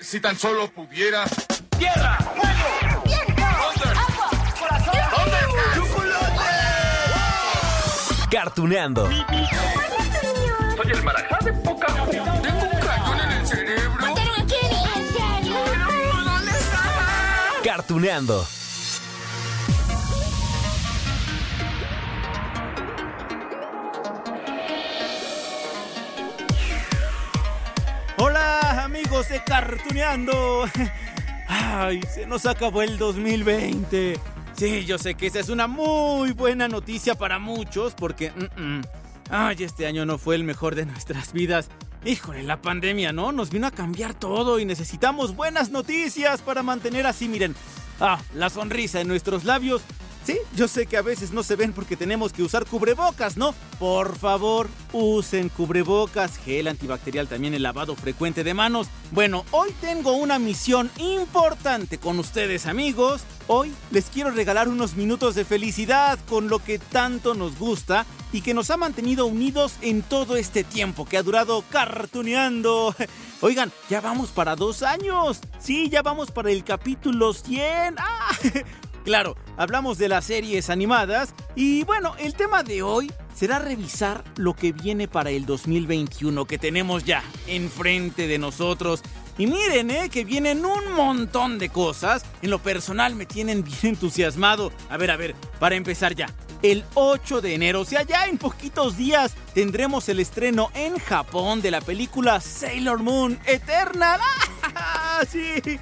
Si tan solo pudiera. ¡Tierra! ¡Fuego! ¿Dónde? ¡Agua! ¡Corazón! ¿Dónde? ¡Chocolate! Cartuneando. Soy el marajá de poca Tengo un cañón en el cerebro. ¿En serio? ¿Dónde está? Cartuneando. Amigos de Cartuneando. Ay, se nos acabó el 2020. Sí, yo sé que esa es una muy buena noticia para muchos porque... ay, este año no fue el mejor de nuestras vidas. Híjole, la pandemia, ¿no? Nos vino a cambiar todo y necesitamos buenas noticias para mantener así, miren. Ah, la sonrisa en nuestros labios Sí, yo sé que a veces no se ven porque tenemos que usar cubrebocas, ¿no? Por favor, usen cubrebocas, gel antibacterial también, el lavado frecuente de manos. Bueno, hoy tengo una misión importante con ustedes amigos. Hoy les quiero regalar unos minutos de felicidad con lo que tanto nos gusta y que nos ha mantenido unidos en todo este tiempo que ha durado cartuneando. Oigan, ya vamos para dos años. Sí, ya vamos para el capítulo 100. ¡Ah! Claro, hablamos de las series animadas y bueno, el tema de hoy será revisar lo que viene para el 2021 que tenemos ya enfrente de nosotros. Y miren, eh, que vienen un montón de cosas. En lo personal me tienen bien entusiasmado. A ver, a ver, para empezar ya. El 8 de enero, o sea, ya en poquitos días, tendremos el estreno en Japón de la película Sailor Moon Eternal. ¡Ah! Sí,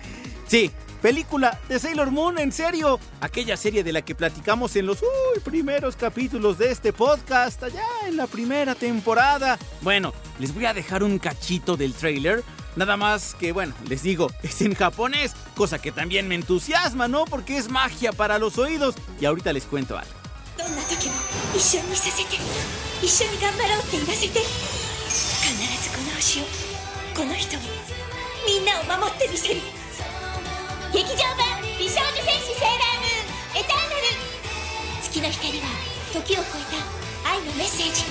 sí, película de Sailor Moon, en serio. Aquella serie de la que platicamos en los uy, primeros capítulos de este podcast, allá en la primera temporada. Bueno, les voy a dejar un cachito del trailer. Nada más que, bueno, les digo, es en japonés, cosa que también me entusiasma, ¿no? Porque es magia para los oídos. Y ahorita les cuento algo. どんな時も一緒にさせて一緒に頑張ろうって言わせて必ずこの星をこの人をみんなを守ってみせる 劇場版美少女戦士セーラームーンエターナル月の光は時を超えた愛のメッセージ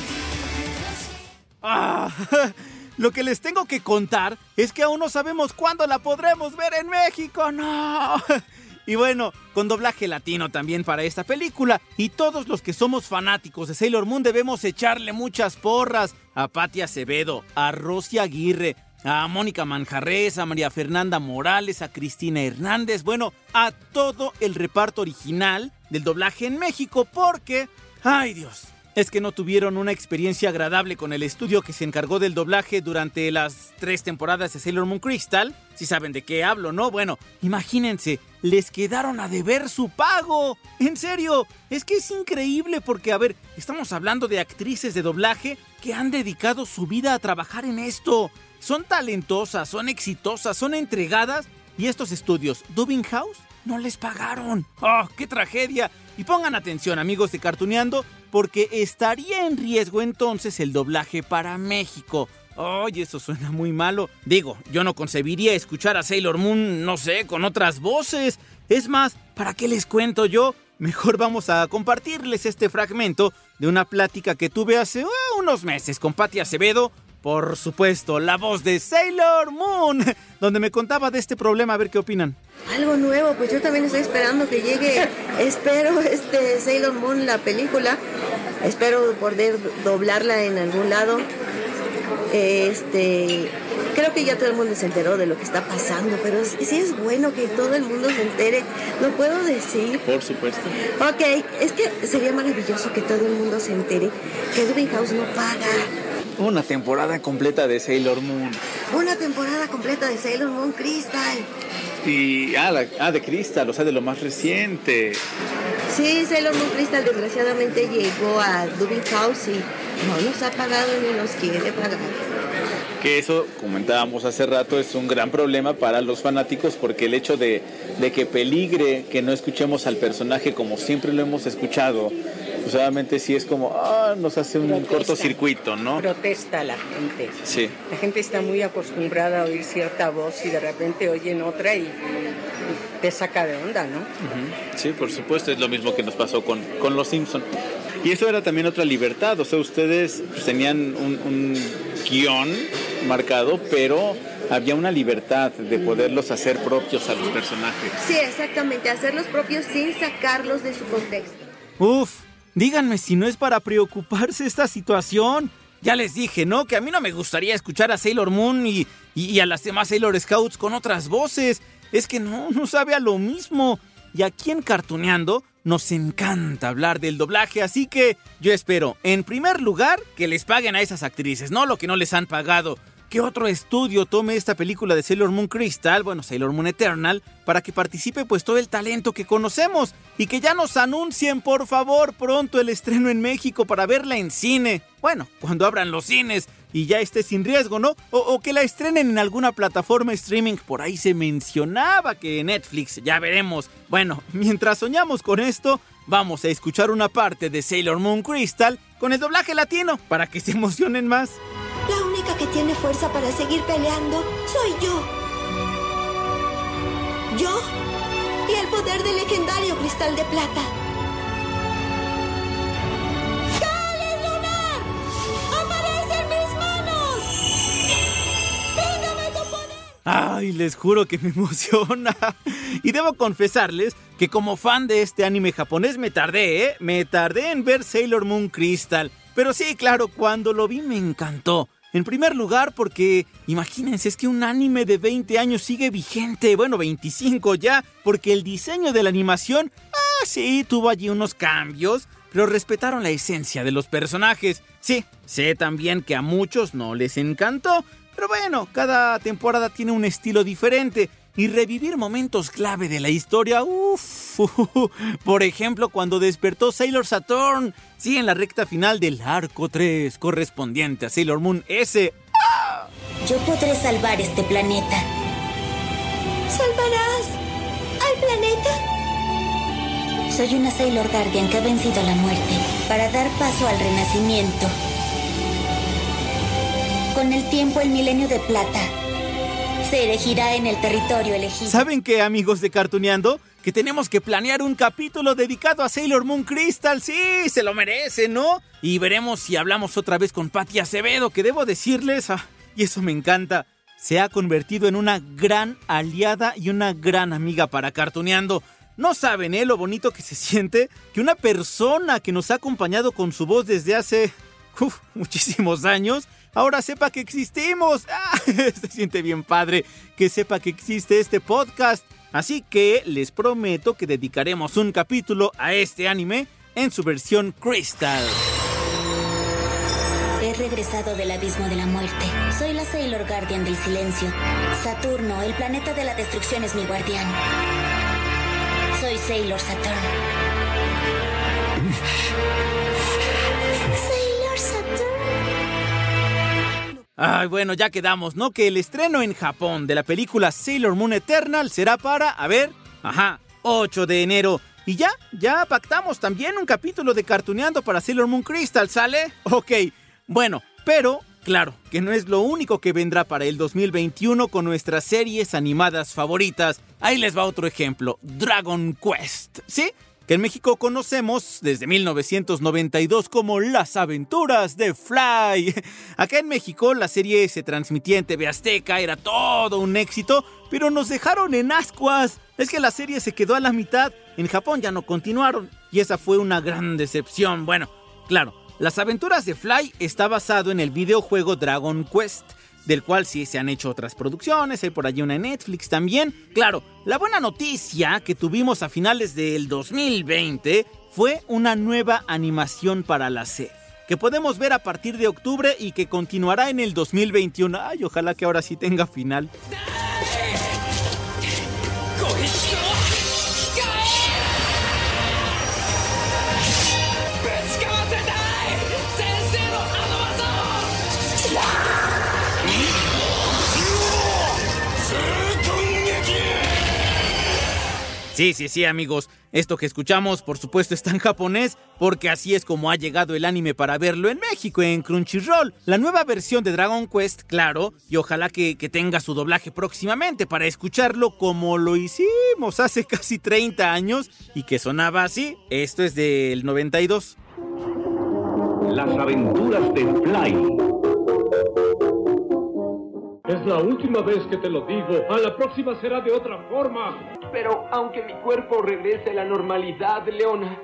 Ah, lo que les tengo que contar es que aún no sabemos cuándo la podremos ver en México, no. Y bueno, con doblaje latino también para esta película. Y todos los que somos fanáticos de Sailor Moon debemos echarle muchas porras a Patti Acevedo, a Rosy Aguirre, a Mónica Manjarres, a María Fernanda Morales, a Cristina Hernández, bueno, a todo el reparto original del doblaje en México, porque, ay Dios, es que no tuvieron una experiencia agradable con el estudio que se encargó del doblaje durante las tres temporadas de Sailor Moon Crystal. Si saben de qué hablo, ¿no? Bueno, imagínense, les quedaron a deber su pago. En serio, es que es increíble porque, a ver, estamos hablando de actrices de doblaje que han dedicado su vida a trabajar en esto. Son talentosas, son exitosas, son entregadas y estos estudios, Dubbing House, no les pagaron. ¡Oh, qué tragedia! Y pongan atención, amigos de Cartuneando, porque estaría en riesgo entonces el doblaje para México. Oye, eso suena muy malo. Digo, yo no concebiría escuchar a Sailor Moon, no sé, con otras voces. Es más, ¿para qué les cuento yo? Mejor vamos a compartirles este fragmento de una plática que tuve hace ah, unos meses con Patti Acevedo. Por supuesto, la voz de Sailor Moon, donde me contaba de este problema, a ver qué opinan. Algo nuevo, pues yo también estoy esperando que llegue, espero este Sailor Moon, la película, espero poder doblarla en algún lado. Este, creo que ya todo el mundo se enteró de lo que está pasando, pero sí es bueno que todo el mundo se entere, lo puedo decir. Por supuesto. Ok, es que sería maravilloso que todo el mundo se entere que Dubin House no paga. Una temporada completa de Sailor Moon. Una temporada completa de Sailor Moon Crystal. Y. Ah, la- ah, de Crystal, o sea, de lo más reciente. Sí, Sailor Moon Crystal desgraciadamente llegó a Dubin House y no nos ha pagado ni nos quiere pagar. Que eso, comentábamos hace rato, es un gran problema para los fanáticos porque el hecho de, de que peligre que no escuchemos al personaje como siempre lo hemos escuchado, pues obviamente sí es como, ah, nos hace un Protesta. cortocircuito, ¿no? Protesta la gente. Sí. La gente está muy acostumbrada a oír cierta voz y de repente oyen otra y, te saca de onda, ¿no? Ujú. Sí, por supuesto, es lo mismo que nos pasó con, con Los Simpson. Y eso era también otra libertad, o sea, ustedes pues, tenían un, un guion marcado, pero había una libertad de poderlos hacer propios a los personajes. Sí, exactamente, hacerlos propios sin sacarlos de su contexto. Uf, díganme si no es para preocuparse esta situación. Ya les dije, ¿no? Que a mí no me gustaría escuchar a Sailor Moon y, y- a las demás Sailor Scouts con otras voces. Es que no, no sabe a lo mismo. Y aquí en Cartuneando nos encanta hablar del doblaje, así que yo espero, en primer lugar, que les paguen a esas actrices, no lo que no les han pagado. Que otro estudio tome esta película de Sailor Moon Crystal, bueno, Sailor Moon Eternal, para que participe pues todo el talento que conocemos y que ya nos anuncien por favor pronto el estreno en México para verla en cine. Bueno, cuando abran los cines y ya esté sin riesgo, ¿no? O, o que la estrenen en alguna plataforma streaming, por ahí se mencionaba que Netflix, ya veremos. Bueno, mientras soñamos con esto, vamos a escuchar una parte de Sailor Moon Crystal con el doblaje latino para que se emocionen más. La única que tiene fuerza para seguir peleando soy yo. Yo y el poder del legendario cristal de plata. Ay, les juro que me emociona. Y debo confesarles que como fan de este anime japonés me tardé, ¿eh? Me tardé en ver Sailor Moon Crystal. Pero sí, claro, cuando lo vi me encantó. En primer lugar porque, imagínense, es que un anime de 20 años sigue vigente, bueno, 25 ya, porque el diseño de la animación, ah, sí, tuvo allí unos cambios, pero respetaron la esencia de los personajes. Sí, sé también que a muchos no les encantó, pero bueno, cada temporada tiene un estilo diferente. Y revivir momentos clave de la historia, uff, por ejemplo cuando despertó Sailor Saturn, sí, en la recta final del arco 3, correspondiente a Sailor Moon S. Yo podré salvar este planeta. ¿Salvarás al planeta? Soy una Sailor Guardian que ha vencido la muerte para dar paso al renacimiento. Con el tiempo, el milenio de plata se erigirá en el territorio elegido. ¿Saben qué, amigos de Cartuneando? Que tenemos que planear un capítulo dedicado a Sailor Moon Crystal. Sí, se lo merece, ¿no? Y veremos si hablamos otra vez con Patti Acevedo, que debo decirles, ah, y eso me encanta, se ha convertido en una gran aliada y una gran amiga para Cartuneando. No saben, ¿eh? Lo bonito que se siente que una persona que nos ha acompañado con su voz desde hace muchísimos años, ahora sepa que existimos. Ah, se siente bien padre que sepa que existe este podcast. Así que les prometo que dedicaremos un capítulo a este anime en su versión Crystal. He regresado del abismo de la muerte. Soy la Sailor Guardian del silencio. Saturno, el planeta de la destrucción, es mi guardián. Soy Sailor Saturn. Ay, bueno, ya quedamos, ¿no? Que el estreno en Japón de la película Sailor Moon Eternal será para, a ver, ajá, 8 de enero. Y ya, ya pactamos también un capítulo de Cartuneando para Sailor Moon Crystal, ¿sale? Ok, bueno, pero claro, que no es lo único que vendrá para el 2021 con nuestras series animadas favoritas. Ahí les va otro ejemplo, Dragon Quest, ¿sí? Que en México conocemos desde 1992 como Las aventuras de Fly. Acá en México la serie se transmitía en TV Azteca, era todo un éxito, pero nos dejaron en ascuas. Es que la serie se quedó a la mitad, en Japón ya no continuaron, y esa fue una gran decepción. Bueno, claro, Las aventuras de Fly está basado en el videojuego Dragon Quest del cual sí se han hecho otras producciones, hay por allí una en Netflix también. Claro, la buena noticia que tuvimos a finales del 2020 fue una nueva animación para la serie, que podemos ver a partir de octubre y que continuará en el 2021. Ay, ojalá que ahora sí tenga final. ご Sí, sí, sí, amigos. Esto que escuchamos, por supuesto, está en japonés, porque así es como ha llegado el anime para verlo en México, en Crunchyroll. La nueva versión de Dragon Quest, claro, y ojalá que, que tenga su doblaje próximamente para escucharlo como lo hicimos hace casi 30 años y que sonaba así. Esto es del 92. Las aventuras de Fly. Es la última vez que te lo digo. A la próxima será de otra forma. Pero aunque mi cuerpo regrese a la normalidad, Leona,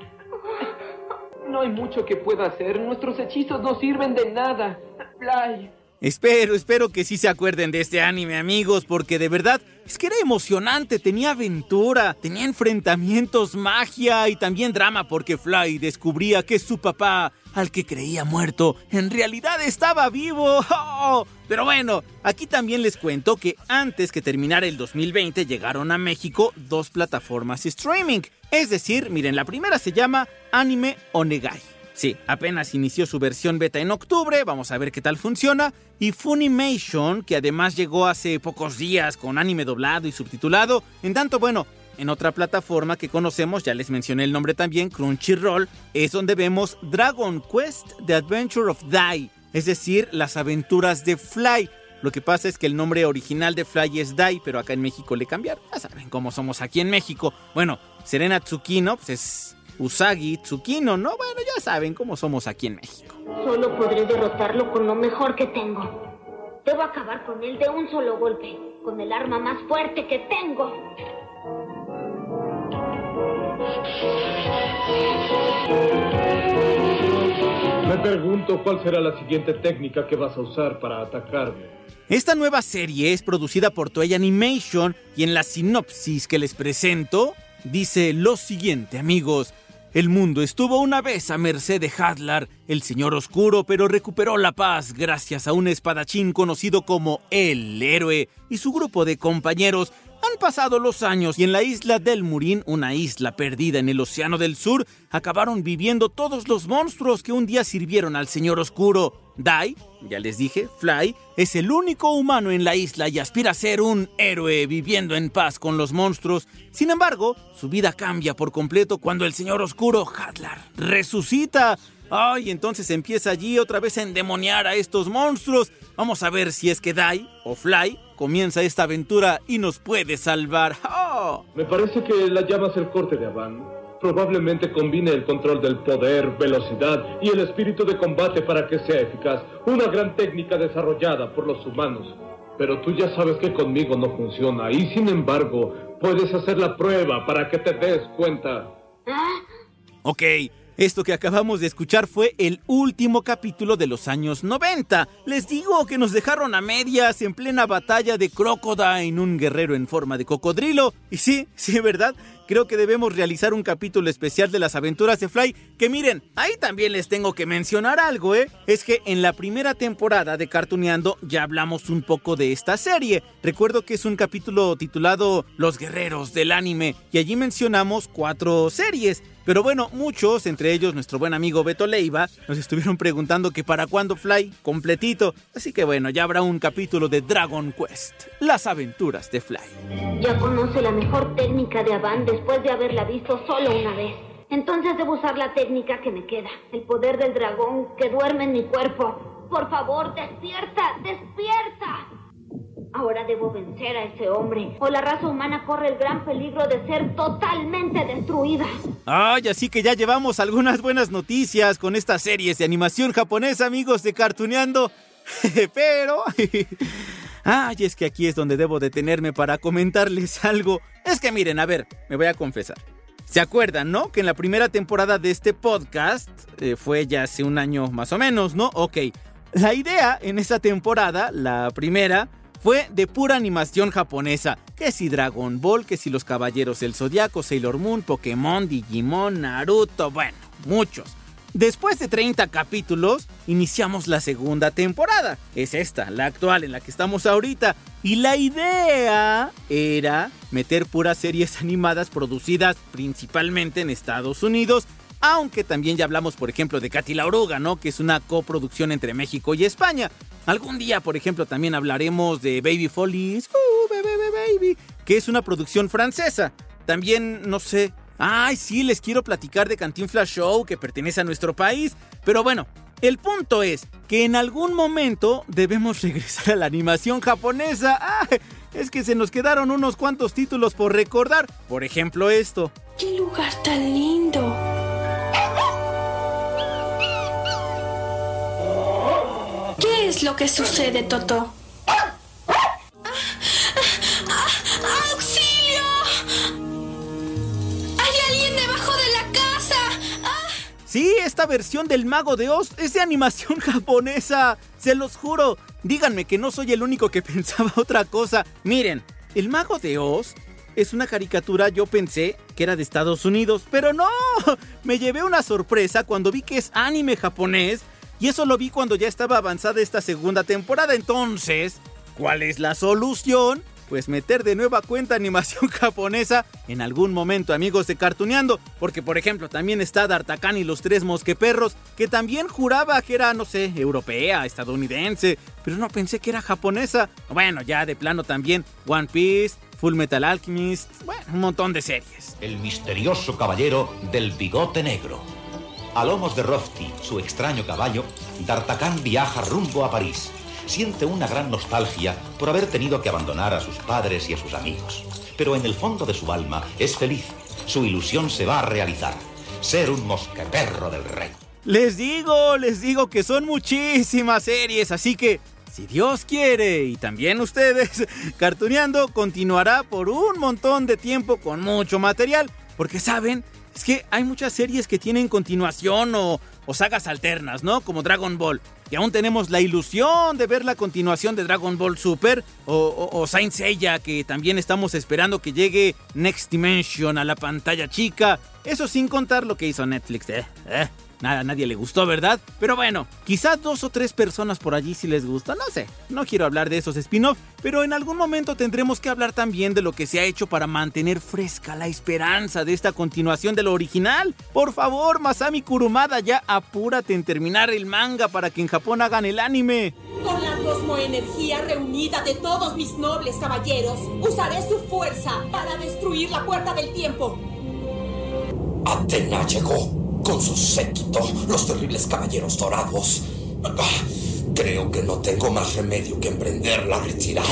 no hay mucho que pueda hacer. Nuestros hechizos no sirven de nada. Fly. Espero, espero que sí se acuerden de este anime, amigos, porque de verdad es que era emocionante, tenía aventura, tenía enfrentamientos, magia y también drama, porque Fly descubría que su papá, al que creía muerto, en realidad estaba vivo. Pero bueno, aquí también les cuento que antes que terminara el 2020 llegaron a México dos plataformas streaming. Es decir, miren, la primera se llama Anime Onegai. Sí, apenas inició su versión beta en octubre, vamos a ver qué tal funciona. Y Funimation, que además llegó hace pocos días con anime doblado y subtitulado. En tanto, bueno, en otra plataforma que conocemos, ya les mencioné el nombre también, Crunchyroll, es donde vemos Dragon Quest The Adventure of Dai, es decir, las aventuras de Fly. Lo que pasa es que el nombre original de Fly es Dai, pero acá en México le cambiaron. Ya saben cómo somos aquí en México. Bueno, Serena Tsukino, pues es Usagi Tsukino, ¿no? Bueno, ya saben cómo somos aquí en México. Solo podré derrotarlo con lo mejor que tengo. Debo acabar con él de un solo golpe, con el arma más fuerte que tengo. Me pregunto cuál será la siguiente técnica que vas a usar para atacarme. Esta nueva serie es producida por Toei Animation y en la sinopsis que les presento dice lo siguiente, amigos. El mundo estuvo una vez a merced de Hadlar, el Señor Oscuro, pero recuperó la paz gracias a un espadachín conocido como el Héroe y su grupo de compañeros. Han pasado los años y en la isla del Murín, una isla perdida en el Océano del Sur, acabaron viviendo todos los monstruos que un día sirvieron al Señor Oscuro. Dai, ya les dije, Fly, es el único humano en la isla y aspira a ser un héroe viviendo en paz con los monstruos. Sin embargo, su vida cambia por completo cuando el Señor Oscuro, Hadlar, resucita. Ay, entonces empieza allí otra vez a endemoniar a estos monstruos. Vamos a ver si es que Dai o Fly comienza esta aventura y nos puede salvar. ¡Oh! Me parece que la llamas el corte de Avan. Probablemente combine el control del poder, velocidad y el espíritu de combate para que sea eficaz. Una gran técnica desarrollada por los humanos. Pero tú ya sabes que conmigo no funciona y sin embargo puedes hacer la prueba para que te des cuenta. Ok, esto que acabamos de escuchar fue el último capítulo de los años 90. Les digo que nos dejaron a medias en plena batalla de Crocodile, un guerrero en forma de cocodrilo. Y sí, sí, ¿verdad? Creo que debemos realizar un capítulo especial de las aventuras de Fly. Que miren, ahí también les tengo que mencionar algo, ¿eh? Es que en la primera temporada de Cartuneando ya hablamos un poco de esta serie. Recuerdo que es un capítulo titulado Los Guerreros del Anime. Y allí mencionamos cuatro series. Pero bueno, muchos, entre ellos nuestro buen amigo Beto Leiva, nos estuvieron preguntando que para cuándo Fly completito. Así que bueno, ya habrá un capítulo de Dragon Quest, las aventuras de Fly. Ya conoce la mejor técnica de Avan después de haberla visto solo una vez. Entonces debo usar la técnica que me queda, el poder del dragón que duerme en mi cuerpo. Por favor, despierta, despierta. Ahora debo vencer a ese hombre, o la raza humana corre el gran peligro de ser totalmente destruida. Ay, así que ya llevamos algunas buenas noticias con estas series de animación japonesa, amigos de Cartuneando. Pero... Ay, es que aquí es donde debo detenerme para comentarles algo. Es que miren, a ver, me voy a confesar. ¿Se acuerdan, no? Que en la primera temporada de este podcast, eh, fue ya hace un año más o menos, ¿no? Ok. La idea en esa temporada, la primera, fue de pura animación japonesa. Que si Dragon Ball, que si los Caballeros del Zodiaco, Sailor Moon, Pokémon, Digimon, Naruto, bueno, muchos. Después de 30 capítulos, iniciamos la segunda temporada. Es esta, la actual en la que estamos ahorita. Y la idea era meter puras series animadas producidas principalmente en Estados Unidos. Aunque también ya hablamos, por ejemplo, de Katy la Oruga, ¿no? Que es una coproducción entre México y España. Algún día, por ejemplo, también hablaremos de Baby Follies, uh, baby, baby, que es una producción francesa. también, no sé. Ay, sí, les quiero platicar de Cantinflas Show, que pertenece a nuestro país. Pero bueno, el punto es que en algún momento debemos regresar a la animación japonesa. Es que se nos quedaron unos cuantos títulos por recordar. Por ejemplo, esto. ¡Qué lugar tan lindo! ¿Qué es lo que sucede, Toto? ¡Auxilio! ¡Hay alguien debajo de la casa! Sí, esta versión del Mago de Oz es de animación japonesa. Se los juro. Díganme que no soy el único que pensaba otra cosa. Miren, el Mago de Oz es una caricatura, yo pensé que era de Estados Unidos, pero no. Me llevé una sorpresa cuando vi que es anime japonés y eso lo vi cuando ya estaba avanzada esta segunda temporada. Entonces, ¿cuál es la solución? Pues meter de nueva cuenta animación japonesa en algún momento, amigos de Cartuneando. Porque, por ejemplo, también está D'Artagnan y los tres mosqueperros, que también juraba que era, no sé, europea, estadounidense, pero no pensé que era japonesa. Bueno, ya de plano también One Piece, Full Metal Alchemist, bueno, un montón de series. El misterioso caballero del bigote negro. A lomos de Rofti, su extraño caballo, D'Artagnan viaja rumbo a París. Siente una gran nostalgia por haber tenido que abandonar a sus padres y a sus amigos. Pero en el fondo de su alma es feliz. Su ilusión se va a realizar. Ser un mosqueperro del rey. Les digo, les digo que son muchísimas series, así que si Dios quiere y también ustedes, Cartuneando continuará por un montón de tiempo con mucho material, porque saben, es que hay muchas series que tienen continuación o, o sagas alternas, ¿no? Como Dragon Ball. Y aún tenemos la ilusión de ver la continuación de Dragon Ball Super o, o, o Saint Seiya, que también estamos esperando que llegue Next Dimension a la pantalla chica. Eso sin contar lo que hizo Netflix. Eh, eh. Nada, a nadie le gustó, ¿verdad? Pero bueno, quizás dos o tres personas por allí sí les gusta, no sé. No quiero hablar de esos spin-off, pero en algún momento tendremos que hablar también de lo que se ha hecho para mantener fresca la esperanza de esta continuación de lo original. Por favor, Masami Kurumada, ya apúrate en terminar el manga para que en Japón hagan el anime. Con la cosmoenergía reunida de todos mis nobles caballeros, usaré su fuerza para destruir la puerta del tiempo. Atena llegó con su séquito, los terribles caballeros dorados. Creo que no tengo más remedio que emprender la retirada.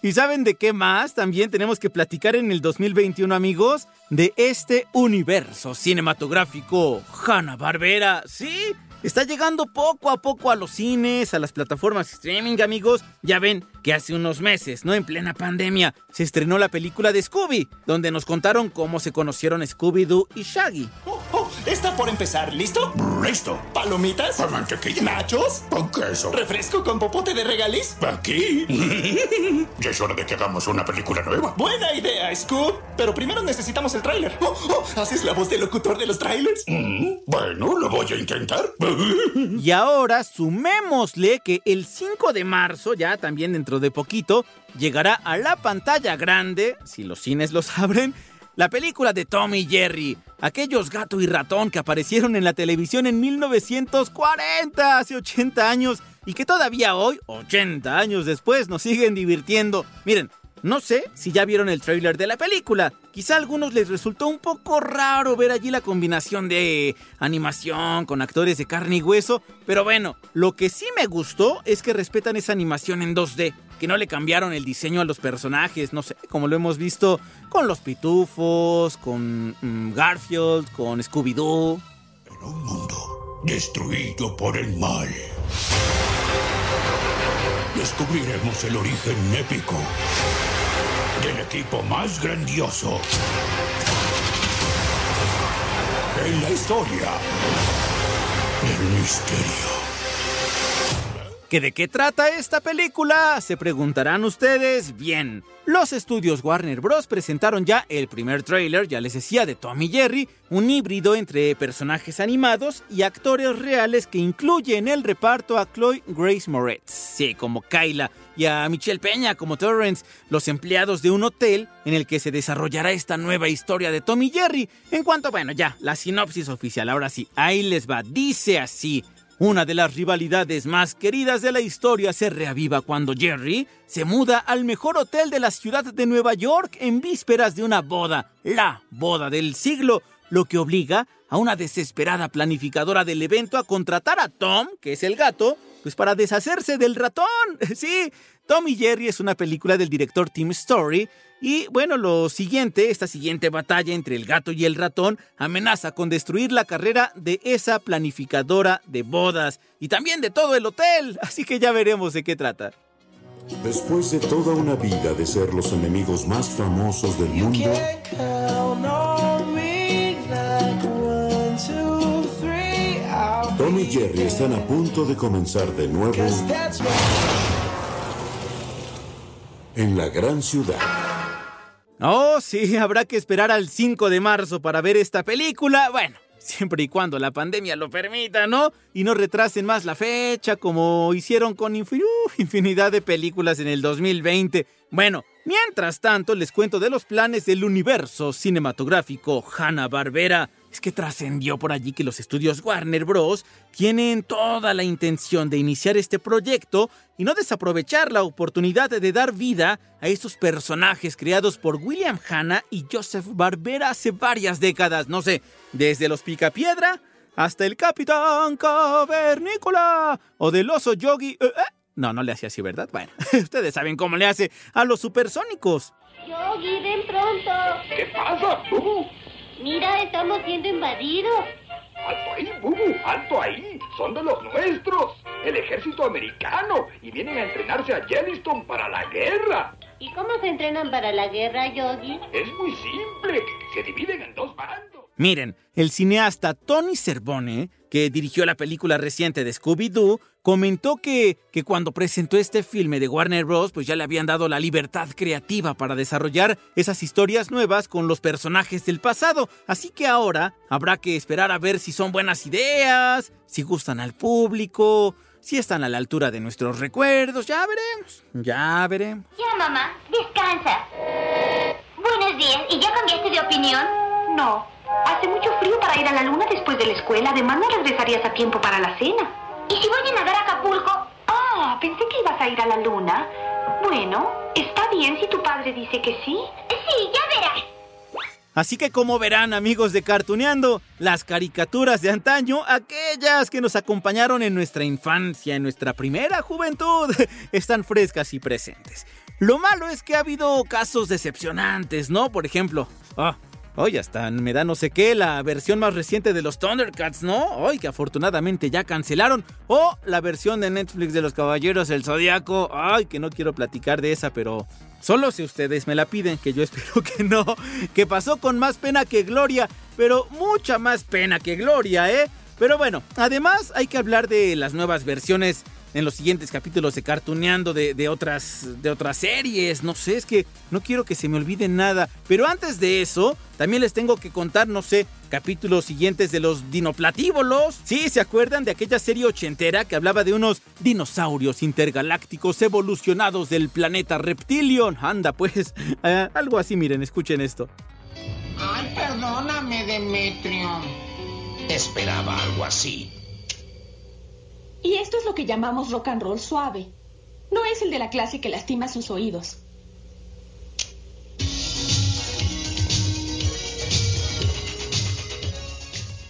¿Y saben de qué más? También tenemos que platicar en el 2021, amigos, de este universo cinematográfico Hanna-Barbera. ¿Sí? Está llegando poco a poco a los cines, a las plataformas streaming, amigos. Ya ven que hace unos meses, ¿no? En plena pandemia, se estrenó la película de Scooby, donde nos contaron cómo se conocieron Scooby-Doo y Shaggy. Oh, oh, está por empezar, ¿listo? Listo. ¿Palomitas? ¿Con mantequilla? ¿Nachos? ¿Con queso? ¿Refresco con popote de regaliz? Aquí. ya es hora de que hagamos una película nueva. Buena idea, Scoob. Pero primero necesitamos el tráiler. Oh, oh, ¿Haces la voz del locutor de los trailers? Mm, bueno, lo voy a intentar. Y ahora sumémosle que el 5 de marzo, ya también dentro de poquito, llegará a la pantalla grande, si los cines los abren, la película de Tommy y Jerry, aquellos gato y ratón que aparecieron en la televisión en 1940, hace 80 años, y que todavía hoy, 80 años después, nos siguen divirtiendo. Miren, no sé si ya vieron el tráiler de la película. Quizá a algunos les resultó un poco raro ver allí la combinación de animación con actores de carne y hueso, pero bueno, lo que sí me gustó es que respetan esa animación en 2D, que no le cambiaron el diseño a los personajes, no sé, como lo hemos visto con los pitufos, con mm, Garfield, con Scooby-Doo. En un mundo destruido por el mal descubriremos el origen épico del equipo más grandioso en la historia del misterio. ¿Que de qué trata esta película? Se preguntarán ustedes. Bien, los estudios Warner Bros. presentaron ya el primer tráiler, ya les decía, de Tom y Jerry, un híbrido entre personajes animados y actores reales que incluye en el reparto a Chloe Grace Moretz, sí, como Kyla, y a Michelle Peña como Torrance, los empleados de un hotel en el que se desarrollará esta nueva historia de Tom y Jerry. En cuanto, bueno, ya, la sinopsis oficial, ahora sí, ahí les va, dice así. Una de las rivalidades más queridas de la historia se reaviva cuando Jerry se muda al mejor hotel de la ciudad de Nueva York en vísperas de una boda, la boda del siglo, lo que obliga a una desesperada planificadora del evento a contratar a Tom, que es el gato, pues para deshacerse del ratón. Sí, Tom y Jerry es una película del director Tim Story y bueno, lo siguiente, esta siguiente batalla entre el gato y el ratón amenaza con destruir la carrera de esa planificadora de bodas y también de todo el hotel, así que ya veremos de qué trata. Después de toda una vida de ser los enemigos más famosos del mundo, Tom y Jerry están a punto de comenzar de nuevo en la gran ciudad. Oh, sí, habrá que esperar al 5 de marzo para ver esta película. Bueno, siempre y cuando la pandemia lo permita, ¿no? Y no retrasen más la fecha como hicieron con infinidad de películas en el 2020. Bueno, mientras tanto les cuento de los planes del universo cinematográfico Hanna-Barbera es que trascendió por allí que los estudios Warner Bros. tienen toda la intención de iniciar este proyecto y no desaprovechar la oportunidad de dar vida a esos personajes creados por William Hanna y Joseph Barbera hace varias décadas, no sé, desde los Picapiedra hasta el Capitán Cavernícola o del oso Yogi. Eh, eh. No, no le hacía así, ¿verdad? Bueno, ustedes saben cómo le hace a los supersónicos. Yogi, ven pronto. ¿Qué pasa? Uh, Mira, estamos siendo invadidos. ¡Alto ahí, Bubu! ¡Alto ahí! ¡Son de los nuestros! ¡El ejército americano! Y vienen a entrenarse a Yellowstone para la guerra. ¿Y cómo se entrenan para la guerra, Yogi? Es muy simple. Se dividen en dos bandos. Miren, el cineasta Tony Cervone, que dirigió la película reciente de Scooby-Doo, comentó que, que cuando presentó este filme de Warner Bros., pues ya le habían dado la libertad creativa para desarrollar esas historias nuevas con los personajes del pasado. Así que ahora habrá que esperar a ver si son buenas ideas, si gustan al público, si están a la altura de nuestros recuerdos. Ya veremos, ya veremos. Ya, mamá, descansa. Buenos días. ¿Y ya cambiaste de opinión? No. Hace mucho frío para ir a la luna después de la escuela. Además, no regresarías a tiempo para la cena. ¿Y si voy a nadar a Acapulco? Ah, pensé que ibas a ir a la luna. Bueno, está bien si tu padre dice que sí. Sí, ya verás. Así que como verán amigos de Cartuneando, las caricaturas de antaño, aquellas que nos acompañaron en nuestra infancia, en nuestra primera juventud, están frescas y presentes. Lo malo es que ha habido casos decepcionantes, ¿no? Por ejemplo, Hoy hasta me da no sé qué la versión más reciente de los Thundercats, ¿no? Hoy que afortunadamente ya cancelaron. O la versión de Netflix de los Caballeros del Zodíaco. Ay, que no quiero platicar de esa, pero solo si ustedes me la piden, que yo espero que no. Que pasó con más pena que gloria, pero mucha más pena que gloria, ¿eh? Pero bueno, además hay que hablar de las nuevas versiones en los siguientes capítulos de Cartuneando de, de, otras, de otras series. No sé, es que no quiero que se me olvide nada. Pero antes de eso, también les tengo que contar, no sé, capítulos siguientes de los dinoplatívolos. Sí, ¿se acuerdan de aquella serie ochentera que hablaba de unos dinosaurios intergalácticos evolucionados del planeta Reptilion? Anda, pues, eh, algo así, miren, escuchen esto. Ay, perdóname, Demetrio. Esperaba algo así. Y esto es lo que llamamos rock and roll suave. No es el de la clase que lastima sus oídos.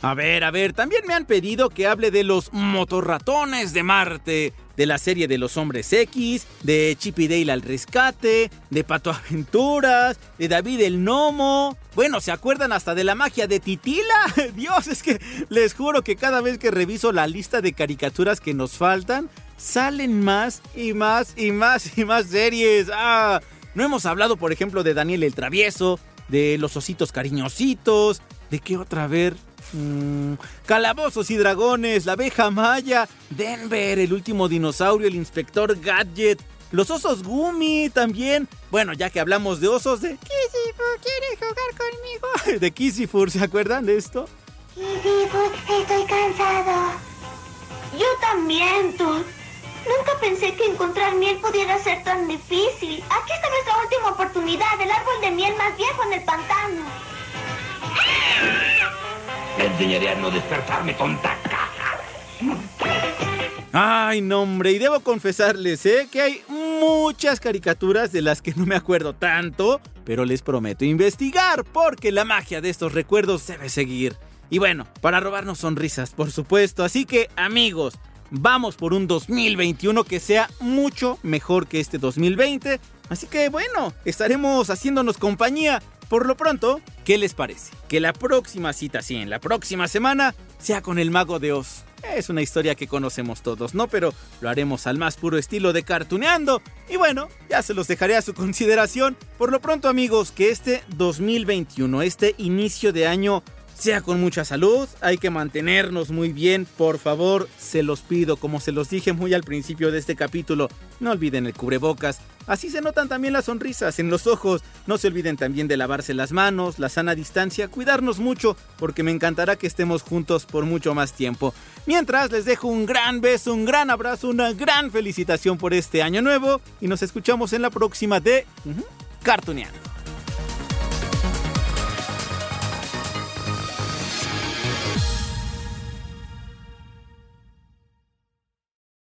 A ver, a ver, también me han pedido que hable de los motorratones de Marte, de la serie de los hombres X, de Chip y Dale al rescate, de Pato Aventuras, de David el Gnomo. Bueno, ¿se acuerdan hasta de la magia de Titila? Dios, es que les juro que cada vez que reviso la lista de caricaturas que nos faltan, salen más y más y más y más series. Ah, no hemos hablado, por ejemplo, de Daniel el Travieso, de los ositos cariñositos, de qué otra vez. Mm, calabozos y dragones, la abeja maya, Denver, el último dinosaurio, el inspector Gadget, los osos Gumi también. Bueno, ya que hablamos de osos de Kissifur, ¿quieres jugar conmigo? De Kissifur, ¿se acuerdan de esto? Kissifur, estoy cansado. Yo también, Todd. Nunca pensé que encontrar miel pudiera ser tan difícil. Aquí está nuestra última oportunidad, el árbol de miel más viejo en el pantano. Te enseñaré a no despertarme, tonta caja. Ay, no, hombre, y debo confesarles, ¿eh? Que hay muchas caricaturas de las que no me acuerdo tanto, pero les prometo investigar, porque la magia de estos recuerdos debe seguir. Y bueno, para robarnos sonrisas, por supuesto. Así que, amigos, vamos por un 2021 que sea mucho mejor que este 2020. Así que, bueno, estaremos haciéndonos compañía. Por lo pronto, ¿qué les parece? Que la próxima cita, sí, en la próxima semana, sea con el mago de Oz. Es una historia que conocemos todos, ¿no? Pero lo haremos al más puro estilo de cartuneando. Y bueno, ya se los dejaré a su consideración. Por lo pronto, amigos, que este 2021, este inicio de año, sea con mucha salud, hay que mantenernos muy bien, por favor, se los pido, como se los dije muy al principio de este capítulo, no olviden el cubrebocas, así se notan también las sonrisas en los ojos, no se olviden también de lavarse las manos, la sana distancia, cuidarnos mucho, porque me encantará que estemos juntos por mucho más tiempo. Mientras les dejo un gran beso, un gran abrazo, una gran felicitación por este año nuevo y nos escuchamos en la próxima de Cartuneando.